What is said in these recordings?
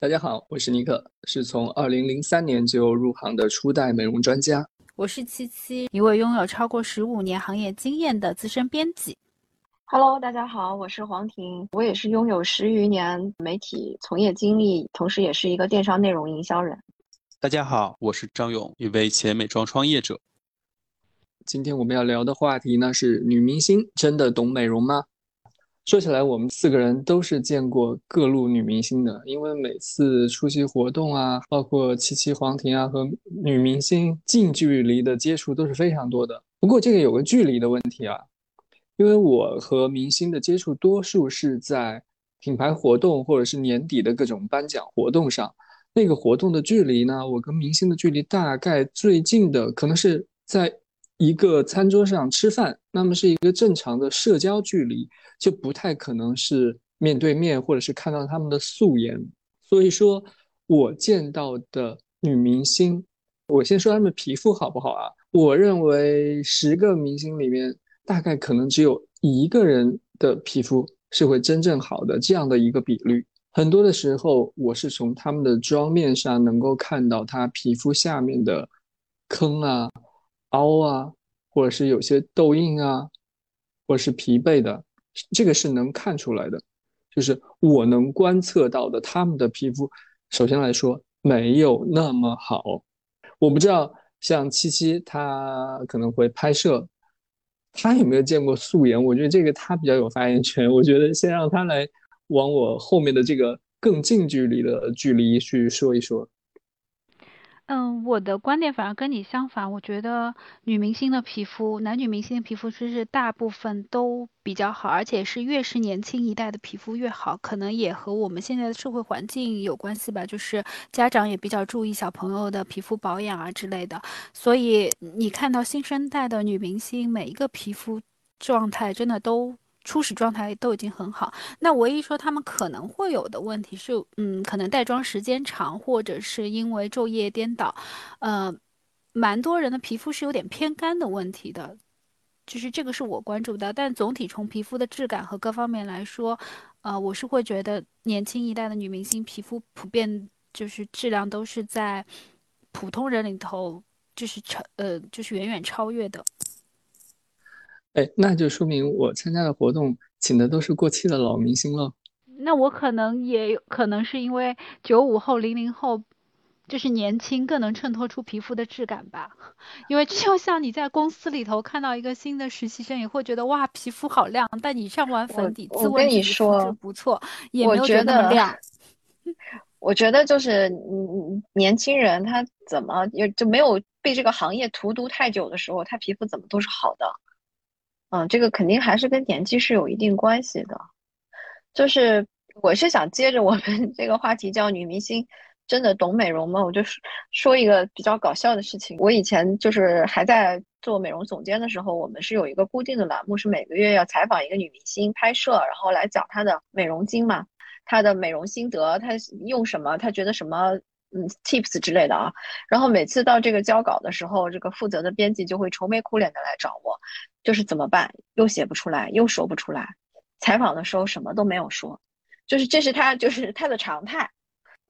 大家好，我是尼克，是从二零零三年就入行的初代美容专家。我是七七，一位拥有超过十五年行业经验的资深编辑。Hello，大家好，我是黄婷，我也是拥有十余年媒体从业经历，同时也是一个电商内容营销人。大家好，我是张勇，一位前美妆创业者。今天我们要聊的话题呢是：女明星真的懂美容吗？说起来，我们四个人都是见过各路女明星的，因为每次出席活动啊，包括七七、黄婷啊和女明星近距离的接触都是非常多的。不过这个有个距离的问题啊，因为我和明星的接触多数是在品牌活动或者是年底的各种颁奖活动上，那个活动的距离呢，我跟明星的距离大概最近的可能是在。一个餐桌上吃饭，那么是一个正常的社交距离，就不太可能是面对面，或者是看到他们的素颜。所以说，我见到的女明星，我先说她们皮肤好不好啊？我认为十个明星里面，大概可能只有一个人的皮肤是会真正好的这样的一个比率。很多的时候，我是从他们的妆面上能够看到她皮肤下面的坑啊。凹啊，或者是有些痘印啊，或者是疲惫的，这个是能看出来的。就是我能观测到的，他们的皮肤，首先来说没有那么好。我不知道像七七，他可能会拍摄，他有没有见过素颜？我觉得这个他比较有发言权。我觉得先让他来往我后面的这个更近距离的距离去说一说。嗯，我的观点反而跟你相反。我觉得女明星的皮肤，男女明星的皮肤其实大部分都比较好，而且是越是年轻一代的皮肤越好。可能也和我们现在的社会环境有关系吧，就是家长也比较注意小朋友的皮肤保养啊之类的。所以你看到新生代的女明星，每一个皮肤状态真的都。初始状态都已经很好，那唯一说他们可能会有的问题是，嗯，可能带妆时间长，或者是因为昼夜颠倒，呃，蛮多人的皮肤是有点偏干的问题的，就是这个是我关注的。但总体从皮肤的质感和各方面来说，呃，我是会觉得年轻一代的女明星皮肤普遍就是质量都是在普通人里头就是超呃就是远远超越的。哎，那就说明我参加的活动请的都是过气的老明星了。那我可能也有可能是因为九五后、零零后，就是年轻更能衬托出皮肤的质感吧。因为就像你在公司里头看到一个新的实习生，也会觉得哇，皮肤好亮。但你上完粉底，自问你说不错，也没有觉得那么亮。我觉得就是嗯，年轻人他怎么也就没有被这个行业荼毒太久的时候，他皮肤怎么都是好的。嗯，这个肯定还是跟年纪是有一定关系的。就是我是想接着我们 这个话题，叫女明星真的懂美容吗？我就说一个比较搞笑的事情。我以前就是还在做美容总监的时候，我们是有一个固定的栏目，是每个月要采访一个女明星拍摄，然后来讲她的美容经嘛，她的美容心得，她用什么，她觉得什么嗯 tips 之类的啊。然后每次到这个交稿的时候，这个负责的编辑就会愁眉苦脸的来找我。就是怎么办？又写不出来，又说不出来。采访的时候什么都没有说，就是这是他就是他的常态。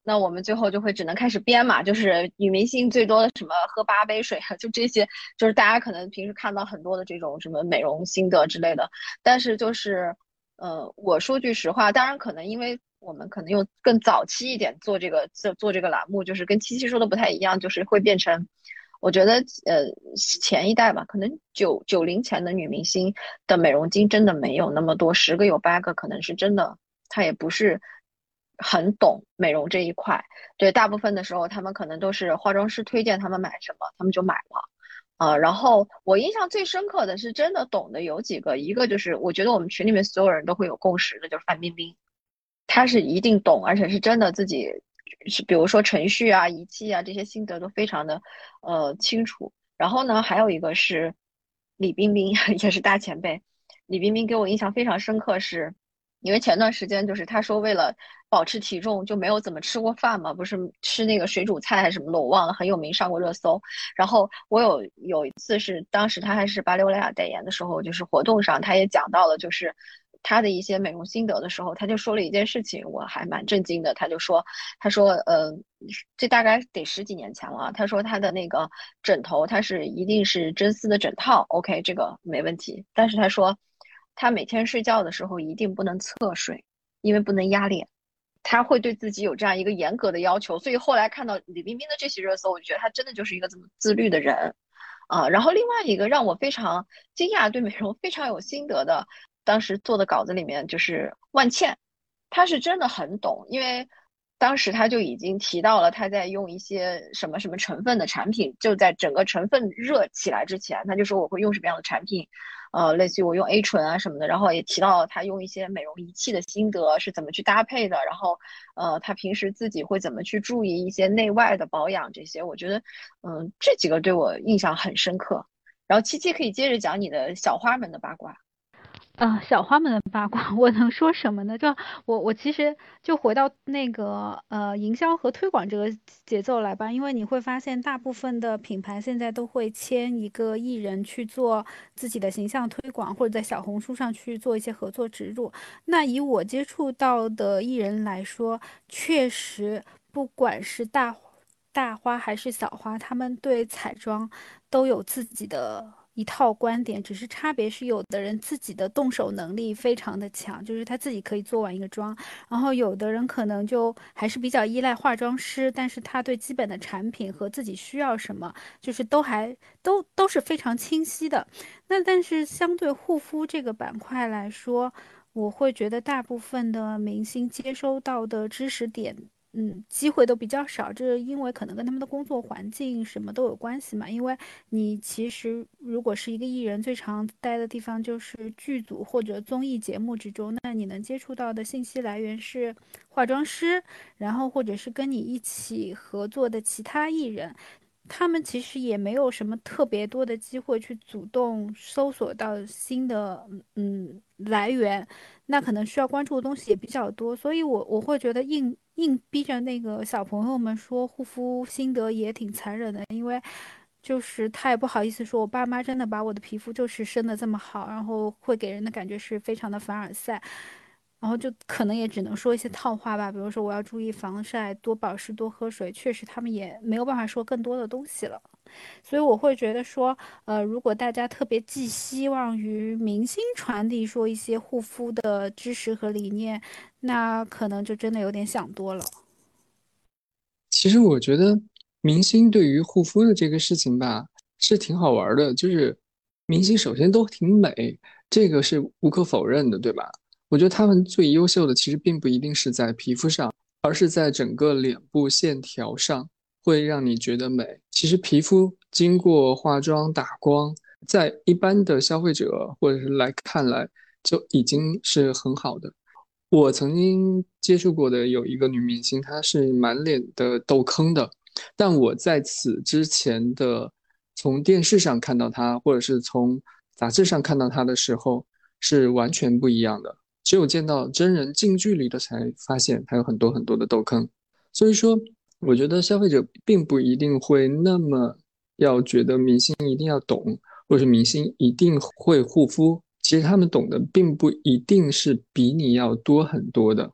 那我们最后就会只能开始编嘛，就是女明星最多的什么喝八杯水啊，就这些，就是大家可能平时看到很多的这种什么美容心得之类的。但是就是，呃，我说句实话，当然可能因为我们可能用更早期一点做这个做做这个栏目，就是跟七七说的不太一样，就是会变成。我觉得，呃，前一代吧，可能九九零前的女明星的美容经真的没有那么多，十个有八个可能是真的，她也不是很懂美容这一块。对，大部分的时候，他们可能都是化妆师推荐他们买什么，他们就买了。啊，然后我印象最深刻的是真的懂的有几个，一个就是我觉得我们群里面所有人都会有共识的，就是范冰冰，他是一定懂，而且是真的自己。是，比如说程序啊、仪器啊这些心得都非常的，呃清楚。然后呢，还有一个是李冰冰，也是大前辈。李冰冰给我印象非常深刻，是因为前段时间就是她说为了保持体重就没有怎么吃过饭嘛，不是吃那个水煮菜还是什么的，我忘了，很有名，上过热搜。然后我有有一次是当时她还是巴黎欧莱雅代言的时候，就是活动上她也讲到了，就是他的一些美容心得的时候，他就说了一件事情，我还蛮震惊的。他就说，他说，呃，这大概得十几年前了。他说他的那个枕头，他是一定是真丝的枕套，OK，这个没问题。但是他说，他每天睡觉的时候一定不能侧睡，因为不能压脸。他会对自己有这样一个严格的要求。所以后来看到李冰冰的这些热搜，我就觉得他真的就是一个这么自律的人啊。然后另外一个让我非常惊讶，对美容非常有心得的。当时做的稿子里面就是万茜，她是真的很懂，因为当时他就已经提到了他在用一些什么什么成分的产品，就在整个成分热起来之前，他就说我会用什么样的产品，呃，类似于我用 A 醇啊什么的，然后也提到他用一些美容仪器的心得是怎么去搭配的，然后呃，他平时自己会怎么去注意一些内外的保养这些，我觉得嗯这几个对我印象很深刻。然后七七可以接着讲你的小花们的八卦。呃，小花们的八卦，我能说什么呢？就我我其实就回到那个呃营销和推广这个节奏来吧，因为你会发现大部分的品牌现在都会签一个艺人去做自己的形象推广，或者在小红书上去做一些合作植入。那以我接触到的艺人来说，确实不管是大大花还是小花，他们对彩妆都有自己的。一套观点，只是差别是有的人自己的动手能力非常的强，就是他自己可以做完一个妆，然后有的人可能就还是比较依赖化妆师，但是他对基本的产品和自己需要什么，就是都还都都是非常清晰的。那但是相对护肤这个板块来说，我会觉得大部分的明星接收到的知识点。嗯，机会都比较少，这因为可能跟他们的工作环境什么都有关系嘛。因为你其实如果是一个艺人，最常待的地方就是剧组或者综艺节目之中，那你能接触到的信息来源是化妆师，然后或者是跟你一起合作的其他艺人。他们其实也没有什么特别多的机会去主动搜索到新的嗯来源，那可能需要关注的东西也比较多，所以我我会觉得应硬逼着那个小朋友们说护肤心得也挺残忍的，因为就是他也不好意思说，我爸妈真的把我的皮肤就是生的这么好，然后会给人的感觉是非常的凡尔赛。然后就可能也只能说一些套话吧，比如说我要注意防晒、多保湿、多喝水。确实，他们也没有办法说更多的东西了。所以我会觉得说，呃，如果大家特别寄希望于明星传递说一些护肤的知识和理念，那可能就真的有点想多了。其实我觉得明星对于护肤的这个事情吧，是挺好玩的。就是明星首先都挺美，这个是无可否认的，对吧？我觉得他们最优秀的其实并不一定是在皮肤上，而是在整个脸部线条上会让你觉得美。其实皮肤经过化妆打光，在一般的消费者或者是来看来就已经是很好的。我曾经接触过的有一个女明星，她是满脸的痘坑的，但我在此之前的从电视上看到她，或者是从杂志上看到她的时候，是完全不一样的。只有见到真人近距离的，才发现她有很多很多的痘坑。所以说，我觉得消费者并不一定会那么要觉得明星一定要懂，或者明星一定会护肤。其实他们懂的并不一定是比你要多很多的。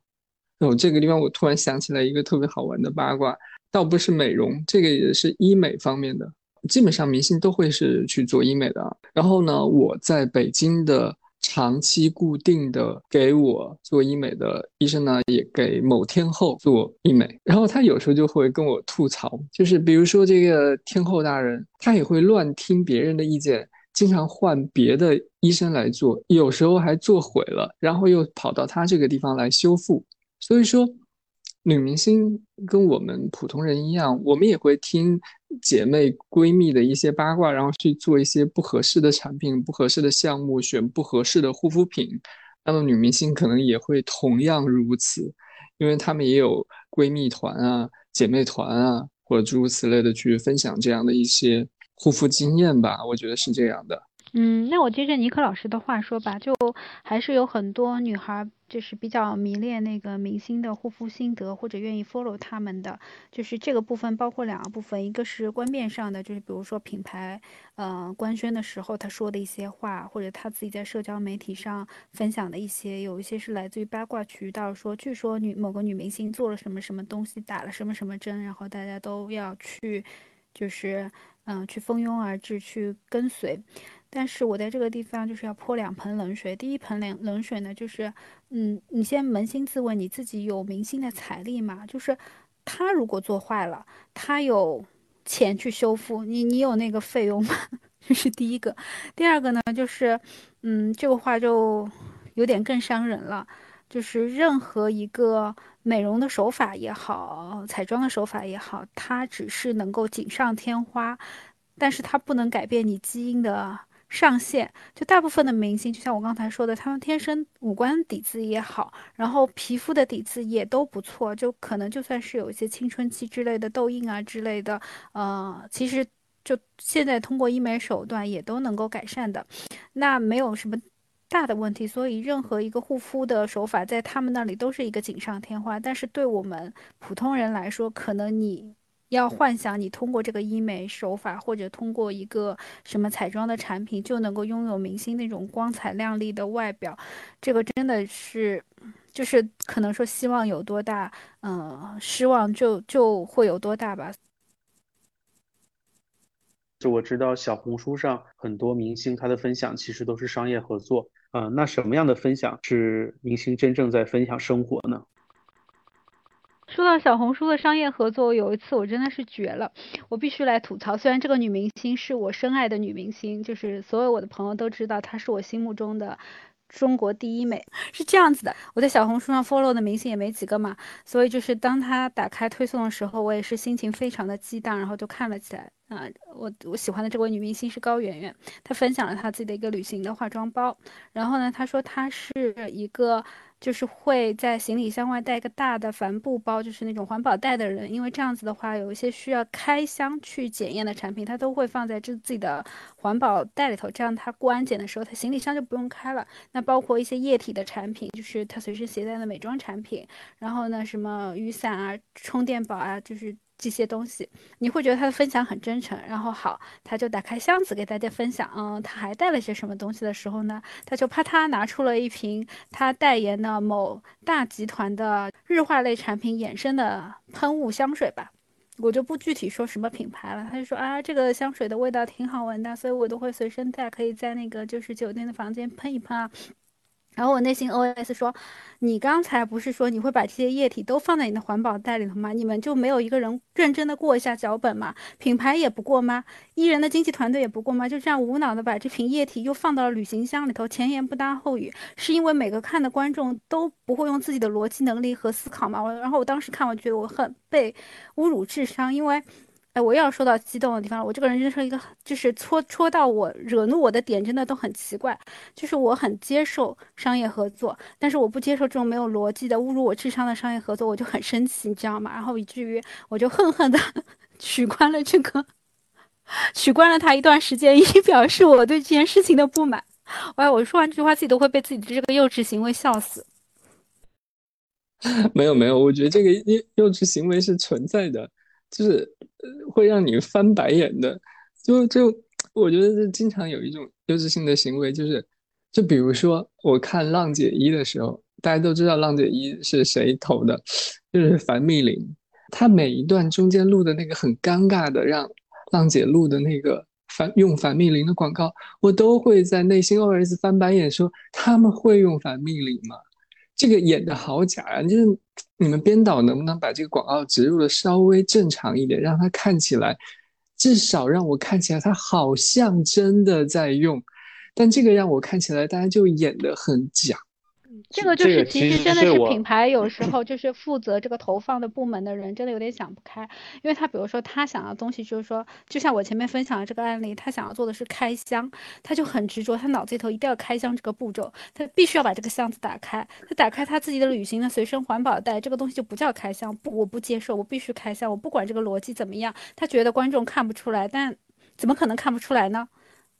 哦，这个地方我突然想起来一个特别好玩的八卦，倒不是美容，这个也是医美方面的。基本上明星都会是去做医美的。然后呢，我在北京的。长期固定的给我做医美的医生呢，也给某天后做医美。然后他有时候就会跟我吐槽，就是比如说这个天后大人，他也会乱听别人的意见，经常换别的医生来做，有时候还做毁了，然后又跑到他这个地方来修复。所以说。女明星跟我们普通人一样，我们也会听姐妹闺蜜的一些八卦，然后去做一些不合适的产品、不合适的项目，选不合适的护肤品。那么女明星可能也会同样如此，因为她们也有闺蜜团啊、姐妹团啊，或者诸如此类的去分享这样的一些护肤经验吧。我觉得是这样的。嗯，那我接着尼克老师的话说吧，就还是有很多女孩就是比较迷恋那个明星的护肤心得，或者愿意 follow 他们的，就是这个部分包括两个部分，一个是观面上的，就是比如说品牌，呃，官宣的时候他说的一些话，或者他自己在社交媒体上分享的一些，有一些是来自于八卦渠道，说据说女某个女明星做了什么什么东西，打了什么什么针，然后大家都要去，就是嗯，去蜂拥而至，去跟随。但是我在这个地方就是要泼两盆冷水。第一盆冷冷水呢，就是，嗯，你先扪心自问，你自己有明星的财力吗？就是他如果做坏了，他有钱去修复，你你有那个费用吗？这是第一个。第二个呢，就是，嗯，这个话就有点更伤人了。就是任何一个美容的手法也好，彩妆的手法也好，它只是能够锦上添花，但是它不能改变你基因的。上线就大部分的明星，就像我刚才说的，他们天生五官底子也好，然后皮肤的底子也都不错，就可能就算是有一些青春期之类的痘印啊之类的，呃，其实就现在通过医美手段也都能够改善的，那没有什么大的问题。所以任何一个护肤的手法，在他们那里都是一个锦上添花，但是对我们普通人来说，可能你。要幻想你通过这个医美手法，或者通过一个什么彩妆的产品，就能够拥有明星那种光彩亮丽的外表，这个真的是，就是可能说希望有多大，嗯，失望就就会有多大吧。就我知道小红书上很多明星他的分享其实都是商业合作，嗯，那什么样的分享是明星真正在分享生活呢？说到小红书的商业合作，有一次我真的是绝了，我必须来吐槽。虽然这个女明星是我深爱的女明星，就是所有我的朋友都知道她是我心目中的中国第一美，是这样子的。我在小红书上 follow 的明星也没几个嘛，所以就是当她打开推送的时候，我也是心情非常的激荡，然后就看了起来。啊，我我喜欢的这位女明星是高圆圆，她分享了她自己的一个旅行的化妆包，然后呢，她说她是一个。就是会在行李箱外带一个大的帆布包，就是那种环保袋的人，因为这样子的话，有一些需要开箱去检验的产品，他都会放在这自己的环保袋里头，这样他过安检的时候，他行李箱就不用开了。那包括一些液体的产品，就是他随身携带的美妆产品，然后呢，什么雨伞啊、充电宝啊，就是。这些东西，你会觉得他的分享很真诚。然后好，他就打开箱子给大家分享。嗯，他还带了些什么东西的时候呢？他就啪嗒拿出了一瓶他代言的某大集团的日化类产品衍生的喷雾香水吧。我就不具体说什么品牌了。他就说啊，这个香水的味道挺好闻的，所以我都会随身带，可以在那个就是酒店的房间喷一喷啊。然后我内心 OS 说：“你刚才不是说你会把这些液体都放在你的环保袋里头吗？你们就没有一个人认真的过一下脚本吗？品牌也不过吗？艺人的经纪团队也不过吗？就这样无脑的把这瓶液体又放到了旅行箱里头，前言不搭后语，是因为每个看的观众都不会用自己的逻辑能力和思考吗？我然后我当时看，我觉得我很被侮辱智商，因为。”哎，我又要说到激动的地方了。我这个人真是一个，就是戳戳到我、惹怒我的点，真的都很奇怪。就是我很接受商业合作，但是我不接受这种没有逻辑的、侮辱我智商的商业合作，我就很生气，你知道吗？然后以至于我就恨恨的 取关了这个，取关了他一段时间，以表示我对这件事情的不满。哎，我说完这句话，自己都会被自己的这个幼稚行为笑死。没有没有，我觉得这个幼幼稚行为是存在的。就是会让你翻白眼的，就就我觉得是经常有一种幼稚性的行为，就是就比如说我看《浪姐一》的时候，大家都知道《浪姐一》是谁投的，就是樊蜜琳。她每一段中间录的那个很尴尬的让浪姐录的那个樊用樊密林的广告，我都会在内心 OS 翻白眼，说他们会用樊密林吗？这个演的好假啊！就是你们编导能不能把这个广告植入的稍微正常一点，让它看起来至少让我看起来它好像真的在用，但这个让我看起来大家就演的很假。这个就是其实真的是品牌有时候 就是负责这个投放的部门的人真的有点想不开，因为他比如说他想要东西就是说，就像我前面分享的这个案例，他想要做的是开箱，他就很执着，他脑子里头一定要开箱这个步骤，他必须要把这个箱子打开，他打开他自己的旅行的随身环保袋，这个东西就不叫开箱，不，我不接受，我必须开箱，我不管这个逻辑怎么样，他觉得观众看不出来，但怎么可能看不出来呢？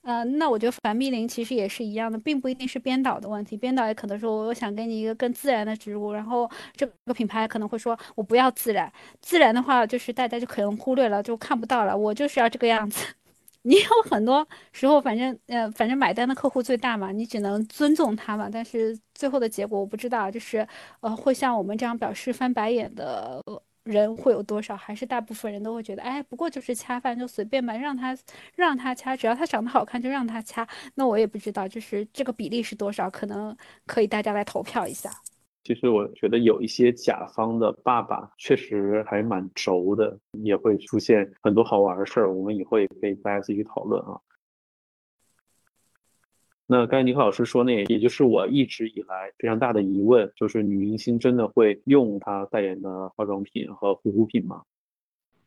呃，那我觉得凡蜜林其实也是一样的，并不一定是编导的问题，编导也可能说我想给你一个更自然的植入，然后这个品牌可能会说我不要自然，自然的话就是大家就可能忽略了，就看不到了，我就是要这个样子。你有很多时候，反正呃，反正买单的客户最大嘛，你只能尊重他嘛，但是最后的结果我不知道，就是呃，会像我们这样表示翻白眼的。人会有多少？还是大部分人都会觉得，哎，不过就是恰饭，就随便吧，让他让他掐，只要他长得好看就让他掐。那我也不知道，就是这个比例是多少，可能可以大家来投票一下。其实我觉得有一些甲方的爸爸确实还蛮轴的，也会出现很多好玩的事儿。我们以后也可以大家自己讨论啊。那刚才尼克老师说那，也就是我一直以来非常大的疑问，就是女明星真的会用她代言的化妆品和护肤品吗？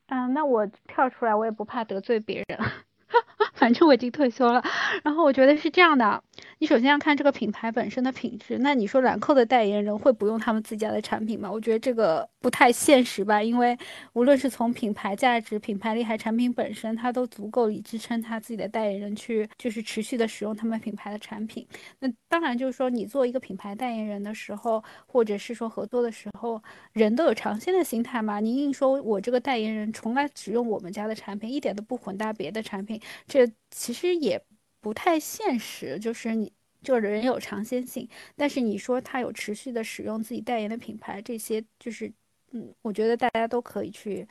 嗯，那我跳出来，我也不怕得罪别人。反正我已经退休了，然后我觉得是这样的，你首先要看这个品牌本身的品质。那你说兰蔻的代言人会不用他们自家的产品吗？我觉得这个不太现实吧，因为无论是从品牌价值、品牌力还产品本身，它都足够以支撑他自己的代言人去就是持续的使用他们品牌的产品。那当然就是说，你做一个品牌代言人的时候，或者是说合作的时候，人都有尝鲜的心态嘛。你硬说我这个代言人从来只用我们家的产品，一点都不混搭别的产品。这其实也不太现实，就是你这个人有尝鲜性，但是你说他有持续的使用自己代言的品牌，这些就是，嗯，我觉得大家都可以去，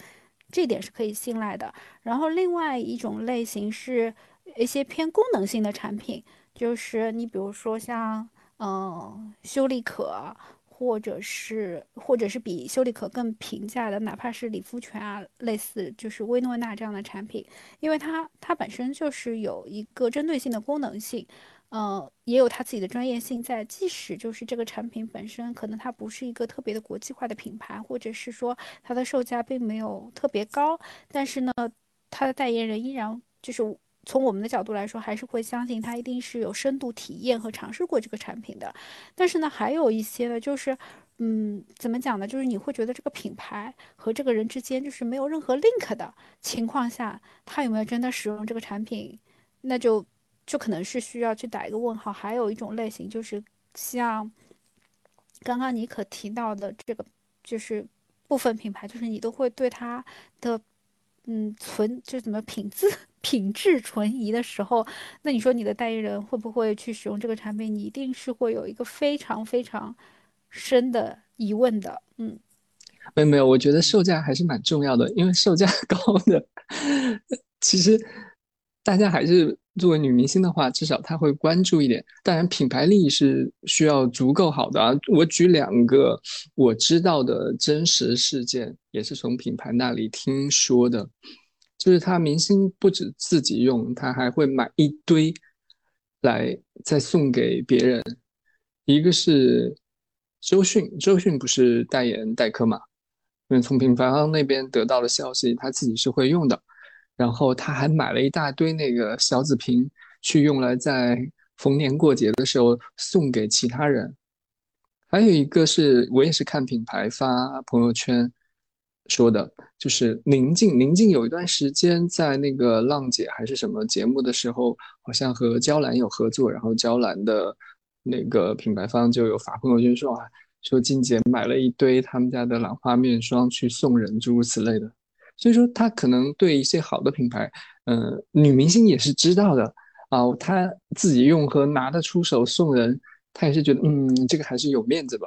这点是可以信赖的。然后另外一种类型是一些偏功能性的产品，就是你比如说像嗯修丽可。或者是，或者是比修丽可更平价的，哪怕是理肤泉啊，类似就是薇诺娜这样的产品，因为它它本身就是有一个针对性的功能性，呃，也有它自己的专业性在。即使就是这个产品本身可能它不是一个特别的国际化的品牌，或者是说它的售价并没有特别高，但是呢，它的代言人依然就是。从我们的角度来说，还是会相信他一定是有深度体验和尝试过这个产品的。但是呢，还有一些呢，就是，嗯，怎么讲呢？就是你会觉得这个品牌和这个人之间就是没有任何 link 的情况下，他有没有真的使用这个产品，那就就可能是需要去打一个问号。还有一种类型就是像刚刚你可提到的这个，就是部分品牌，就是你都会对它的。嗯，存就怎么品质 品质存疑的时候，那你说你的代言人会不会去使用这个产品？你一定是会有一个非常非常深的疑问的。嗯，没有没有，我觉得售价还是蛮重要的，因为售价 高的，其实大家还是。作为女明星的话，至少她会关注一点。当然，品牌力是需要足够好的啊。我举两个我知道的真实事件，也是从品牌那里听说的，就是她明星不止自己用，她还会买一堆来再送给别人。一个是周迅，周迅不是代言代科嘛？因为从品牌方那边得到的消息，她自己是会用的。然后他还买了一大堆那个小紫瓶，去用来在逢年过节的时候送给其他人。还有一个是我也是看品牌发朋友圈说的，就是宁静。宁静有一段时间在那个浪姐还是什么节目的时候，好像和娇兰有合作，然后娇兰的那个品牌方就有发朋友圈说啊，说静姐买了一堆他们家的兰花面霜去送人，诸如此类的。所以说，他可能对一些好的品牌，嗯，女明星也是知道的啊。她自己用和拿得出手送人，她也是觉得，嗯，这个还是有面子吧。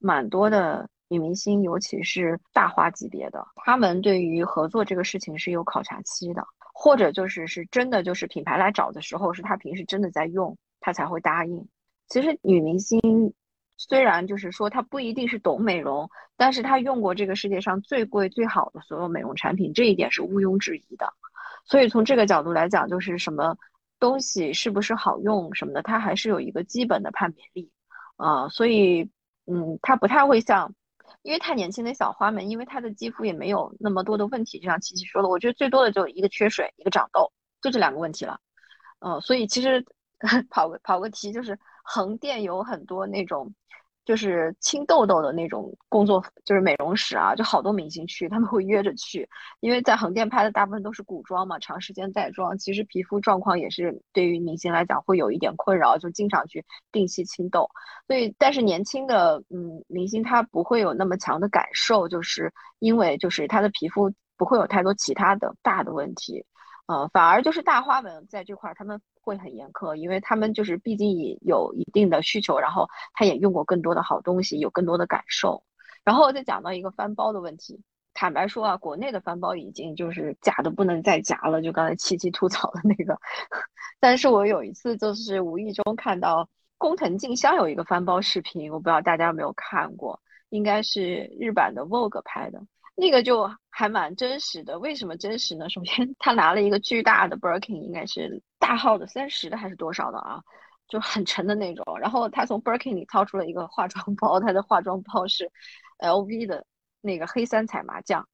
蛮多的女明星，尤其是大花级别的，她们对于合作这个事情是有考察期的，或者就是是真的，就是品牌来找的时候，是她平时真的在用，她才会答应。其实女明星。虽然就是说他不一定是懂美容，但是他用过这个世界上最贵最好的所有美容产品，这一点是毋庸置疑的。所以从这个角度来讲，就是什么东西是不是好用什么的，他还是有一个基本的判别力啊。所以，嗯，他不太会像，因为太年轻的小花们，因为她的肌肤也没有那么多的问题，就像琪琪说的，我觉得最多的就一个缺水，一个长痘，就这两个问题了。嗯，所以其实 跑个跑个题，就是横店有很多那种。就是清痘痘的那种工作，就是美容室啊，就好多明星去，他们会约着去，因为在横店拍的大部分都是古装嘛，长时间带妆，其实皮肤状况也是对于明星来讲会有一点困扰，就经常去定期清痘。所以，但是年轻的嗯明星他不会有那么强的感受，就是因为就是他的皮肤不会有太多其他的大的问题。呃，反而就是大花纹在这块儿他们会很严苛，因为他们就是毕竟也有一定的需求，然后他也用过更多的好东西，有更多的感受。然后再讲到一个翻包的问题，坦白说啊，国内的翻包已经就是假的不能再假了，就刚才七七吐槽的那个。但是我有一次就是无意中看到工藤静香有一个翻包视频，我不知道大家有没有看过，应该是日版的 Vogue 拍的。那个就还蛮真实的，为什么真实呢？首先，他拿了一个巨大的 Birkin，应该是大号的三十的还是多少的啊？就很沉的那种。然后他从 Birkin 里掏出了一个化妆包，他的化妆包是 LV 的那个黑三彩麻将，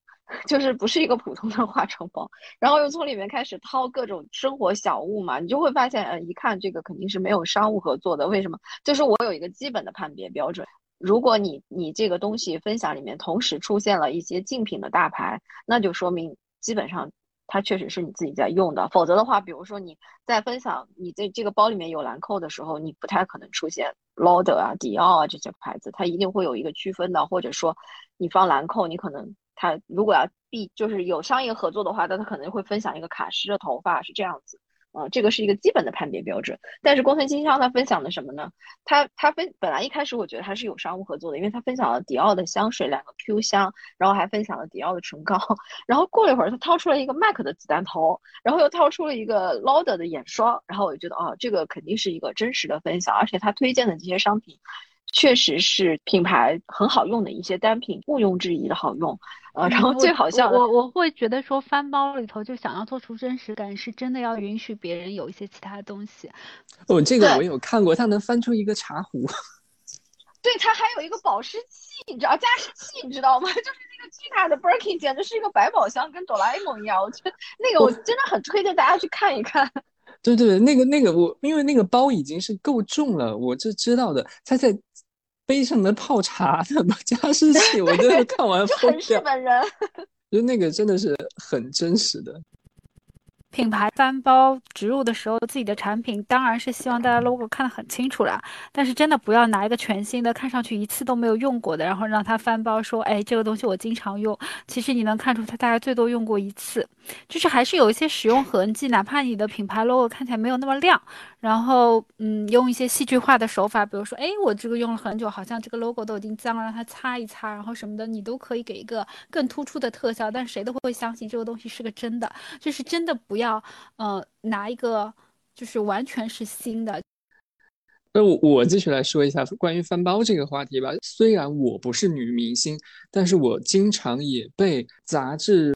就是不是一个普通的化妆包。然后又从里面开始掏各种生活小物嘛，你就会发现，呃，一看这个肯定是没有商务合作的。为什么？就是我有一个基本的判别标准。如果你你这个东西分享里面同时出现了一些竞品的大牌，那就说明基本上它确实是你自己在用的。否则的话，比如说你在分享你这这个包里面有兰蔻的时候，你不太可能出现 l o d e r 啊、迪奥啊这些牌子，它一定会有一个区分的。或者说你放兰蔻，你可能它如果要必就是有商业合作的话，那它可能会分享一个卡诗的头发是这样子。啊，这个是一个基本的判别标准。但是工藤经商他分享的什么呢？他他分本来一开始我觉得他是有商务合作的，因为他分享了迪奥的香水两个 Q 香，然后还分享了迪奥的唇膏。然后过了一会儿，他掏出了一个 MAC 的子弹头，然后又掏出了一个 Lauder 的眼霜。然后我就觉得，哦，这个肯定是一个真实的分享，而且他推荐的这些商品。确实是品牌很好用的一些单品，毋庸置疑的好用。呃，然后最好笑的，我我会觉得说翻包里头就想要做出真实感，是真的要允许别人有一些其他的东西。哦，这个我有看过，它能翻出一个茶壶。对，它还有一个保湿器，你知道加湿器，你知道吗？就是那个巨大的 Birkin，简直是一个百宝箱，跟哆啦 A 梦一样。我觉得那个我真的很推荐大家去看一看。对对，那个那个我，因为那个包已经是够重了，我这知道的。它在背上的泡茶的加湿器，我真的看完疯掉。日本人，就那个真的是很真实的。品牌翻包植入的时候，自己的产品当然是希望大家 logo 看得很清楚啦。但是真的不要拿一个全新的，看上去一次都没有用过的，然后让他翻包说，哎，这个东西我经常用。其实你能看出他大概最多用过一次，就是还是有一些使用痕迹，哪怕你的品牌 logo 看起来没有那么亮。然后，嗯，用一些戏剧化的手法，比如说，哎，我这个用了很久，好像这个 logo 都已经脏了，让它擦一擦，然后什么的，你都可以给一个更突出的特效，但谁都会相信这个东西是个真的，就是真的不要，呃，拿一个就是完全是新的。那我我继续来说一下关于翻包这个话题吧。虽然我不是女明星，但是我经常也被杂志、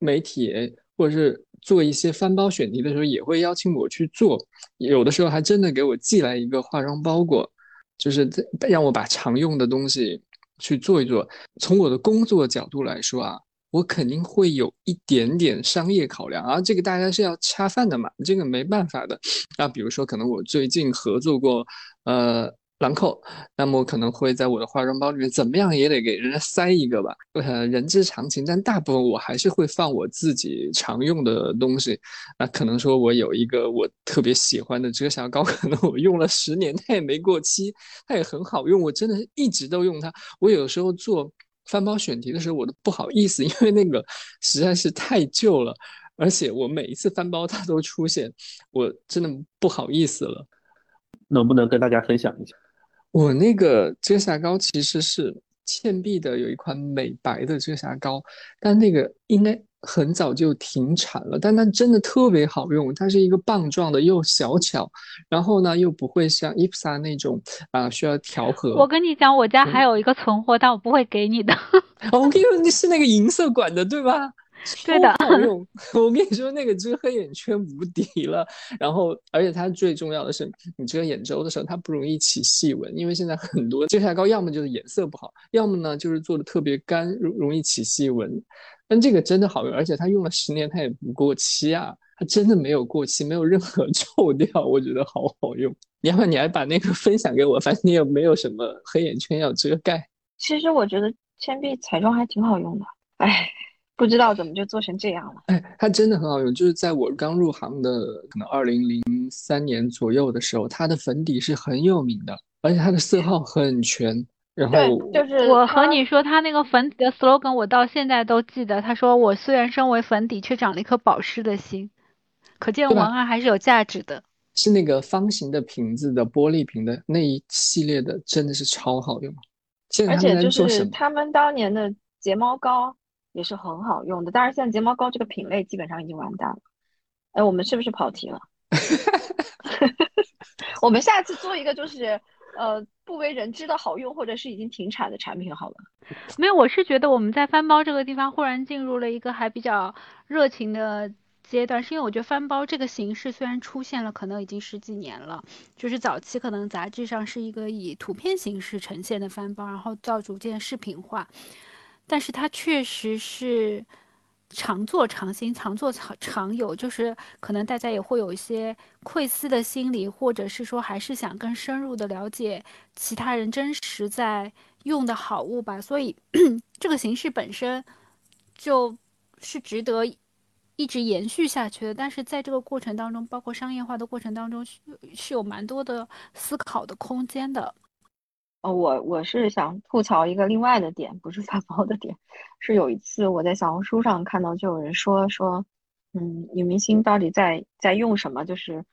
媒体或者是。做一些翻包选题的时候，也会邀请我去做，有的时候还真的给我寄来一个化妆包裹，就是让我把常用的东西去做一做。从我的工作角度来说啊，我肯定会有一点点商业考量啊，这个大家是要恰饭的嘛，这个没办法的。啊，比如说可能我最近合作过，呃。兰蔻，那么可能会在我的化妆包里面，怎么样也得给人家塞一个吧，呃，人之常情。但大部分我还是会放我自己常用的东西。那可能说我有一个我特别喜欢的遮瑕膏，可能我用了十年，它也没过期，它也很好用，我真的一直都用它。我有时候做翻包选题的时候，我都不好意思，因为那个实在是太旧了，而且我每一次翻包它都出现，我真的不好意思了。能不能跟大家分享一下？我那个遮瑕膏其实是倩碧的，有一款美白的遮瑕膏，但那个应该很早就停产了。但它真的特别好用，它是一个棒状的，又小巧，然后呢又不会像 IPSA 那种啊需要调和。我跟你讲，我家还有一个存货，但我不会给你的。哦，我给你是那个银色管的，对吧？对的超好 用。我跟你说，那个遮黑眼圈无敌了。然后，而且它最重要的是，你遮眼周的时候，它不容易起细纹，因为现在很多遮瑕膏要么就是颜色不好，要么呢就是做的特别干，容容易起细纹。但这个真的好用，而且它用了十年，它也不过期啊，它真的没有过期，没有任何 臭掉，我觉得好好用。要不然你还把那个分享给我，反正你也没有什么黑眼圈要遮盖。其实我觉得铅笔彩妆还挺好用的，哎，不知道怎么就做成这样了。哎，它真的很好用，就是在我刚入行的可能二零零三年左右的时候，它的粉底是很有名的，而且它的色号很全。然后对，就是我和你说，他那个粉底的 slogan 我到现在都记得。他说：“我虽然身为粉底，却长了一颗保湿的心。”可见文案还是有价值的。是那个方形的瓶子的玻璃瓶的那一系列的，真的是超好用。现在他们而且就在做什么？是他们当年的睫毛膏也是很好用的，但是现在睫毛膏这个品类基本上已经完蛋了。哎，我们是不是跑题了？我们下次做一个就是呃不为人知的好用，或者是已经停产的产品好了。没有，我是觉得我们在翻包这个地方忽然进入了一个还比较热情的阶段，是因为我觉得翻包这个形式虽然出现了，可能已经十几年了，就是早期可能杂志上是一个以图片形式呈现的翻包，然后到逐渐视频化，但是它确实是常做常新，常做常常有，就是可能大家也会有一些窥私的心理，或者是说还是想更深入的了解其他人真实在用的好物吧，所以 这个形式本身就是值得一直延续下去的。但是在这个过程当中，包括商业化的过程当中，是是有蛮多的思考的空间的。呃，我我是想吐槽一个另外的点，不是发包的点，是有一次我在小红书上看到，就有人说说，嗯，女明星到底在在用什么，就是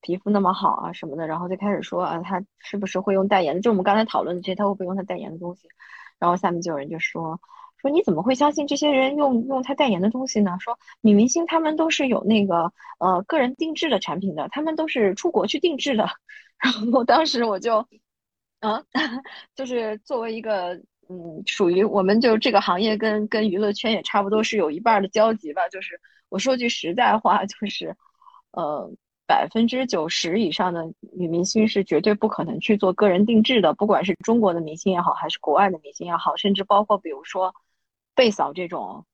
皮肤那么好啊什么的，然后就开始说啊，她是不是会用代言的？就我们刚才讨论的这些，她会不会用她代言的东西？然后下面就有人就说说你怎么会相信这些人用用她代言的东西呢？说女明星她们都是有那个呃个人定制的产品的，她们都是出国去定制的。然后当时我就。啊，就是作为一个嗯，属于我们就这个行业跟跟娱乐圈也差不多是有一半的交集吧。就是我说句实在话，就是呃，百分之九十以上的女明星是绝对不可能去做个人定制的，不管是中国的明星也好，还是国外的明星也好，甚至包括比如说贝嫂这种。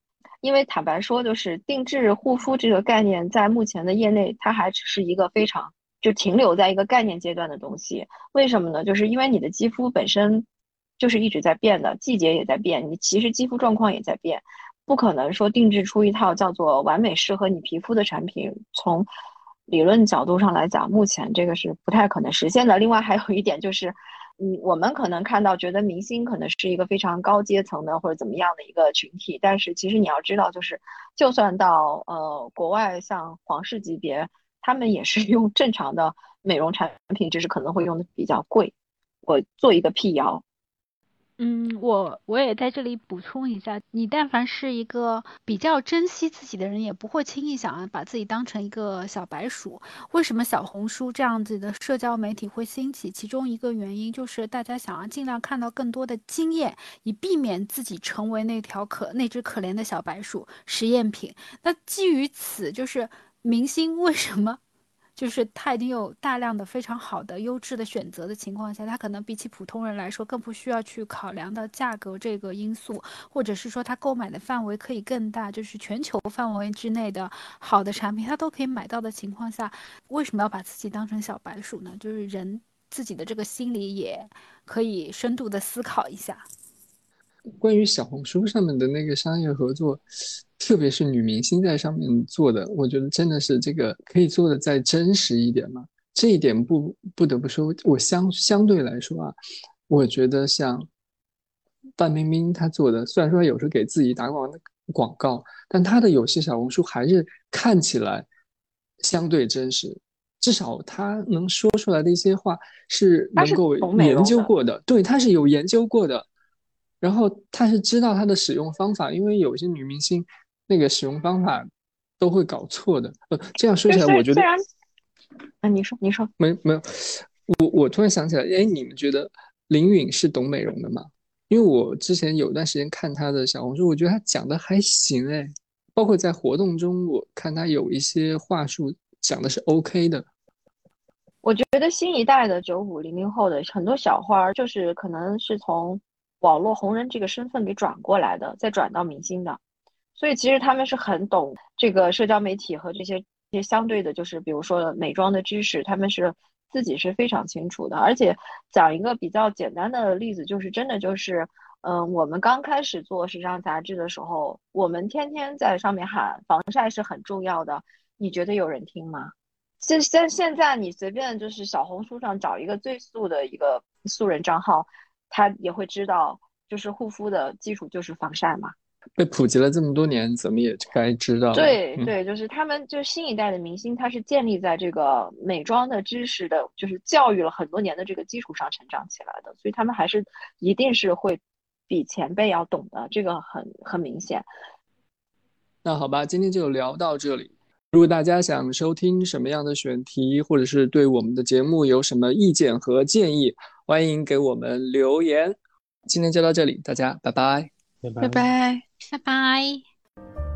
因为坦白说，就是定制护肤这个概念，在目前的业内，它还只是一个非常。就停留在一个概念阶段的东西，为什么呢？就是因为你的肌肤本身就是一直在变的，季节也在变，你其实肌肤状况也在变，不可能说定制出一套叫做完美适合你皮肤的产品。从理论角度上来讲，目前这个是不太可能实现的。另外还有一点就是，嗯，我们可能看到觉得明星可能是一个非常高阶层的或者怎么样的一个群体，但是其实你要知道，就是就算到呃国外像皇室级别。他们也是 用正常的美容产品，只是可能会用的比较贵。我做一个辟谣。嗯，我我也在这里补充一下，你但凡是一个比较珍惜自己的人，也不会轻易想要把自己当成一个小白鼠。为什么小红书这样子的社交媒体会兴起？其中一个原因就是大家想要尽量看到更多的经验，以避免自己成为那条可那只可怜的小白鼠实验品。那基于此，就是明星为什么？就是他已经有大量的非常好的优质的选择的情况下，他可能比起普通人来说更不需要去考量到价格这个因素，或者是说他购买的范围可以更大，就是全球范围之内的好的产品他都可以买到的情况下，为什么要把自己当成小白鼠呢？就是人自己的这个心理也可以深度的思考一下。关于小红书上面的那个商业合作。特别是女明星在上面做的，我觉得真的是这个可以做的再真实一点嘛。这一点不不得不说，我相相对来说啊，我觉得像范冰冰她做的，虽然说有时候给自己打广广告，但她的有些小红书还是看起来相对真实，至少她能说出来的一些话是能够研究过的，对，她是有研究过的，然后她是知道她的使用方法，因为有些女明星。那个使用方法都会搞错的。呃，这样说起来，我觉得，啊，你说，你说，没没有，我我突然想起来，哎，你们觉得林允是懂美容的吗？因为我之前有段时间看她的小红书，我觉得她讲的还行，哎，包括在活动中，我看她有一些话术讲的是 OK 的。我觉得新一代的九五零零后的很多小花儿，就是可能是从网络红人这个身份给转过来的，再转到明星的，所以其实他们是很懂这个社交媒体和这些这些相对的，就是比如说美妆的知识，他们是自己是非常清楚的。而且讲一个比较简单的例子，就是真的就是，嗯，我们刚开始做时尚杂志的时候，我们天天在上面喊防晒是很重要的，你觉得有人听吗？现现现在你随便就是小红书上找一个最素的一个素人账号，他也会知道，就是护肤的基础就是防晒嘛。被普及了这么多年，怎么也该知道。对对，就是他们就是新一代的明星，他是建立在这个美妆的知识的，就是教育了很多年的这个基础上成长起来的，所以他们还是一定是会比前辈要懂的，这个很很明显。那好吧，今天就聊到这里。如果大家想收听什么样的选题，或者是对我们的节目有什么意见和建议，欢迎给我们留言。今天就到这里，大家拜拜，拜拜拜拜拜。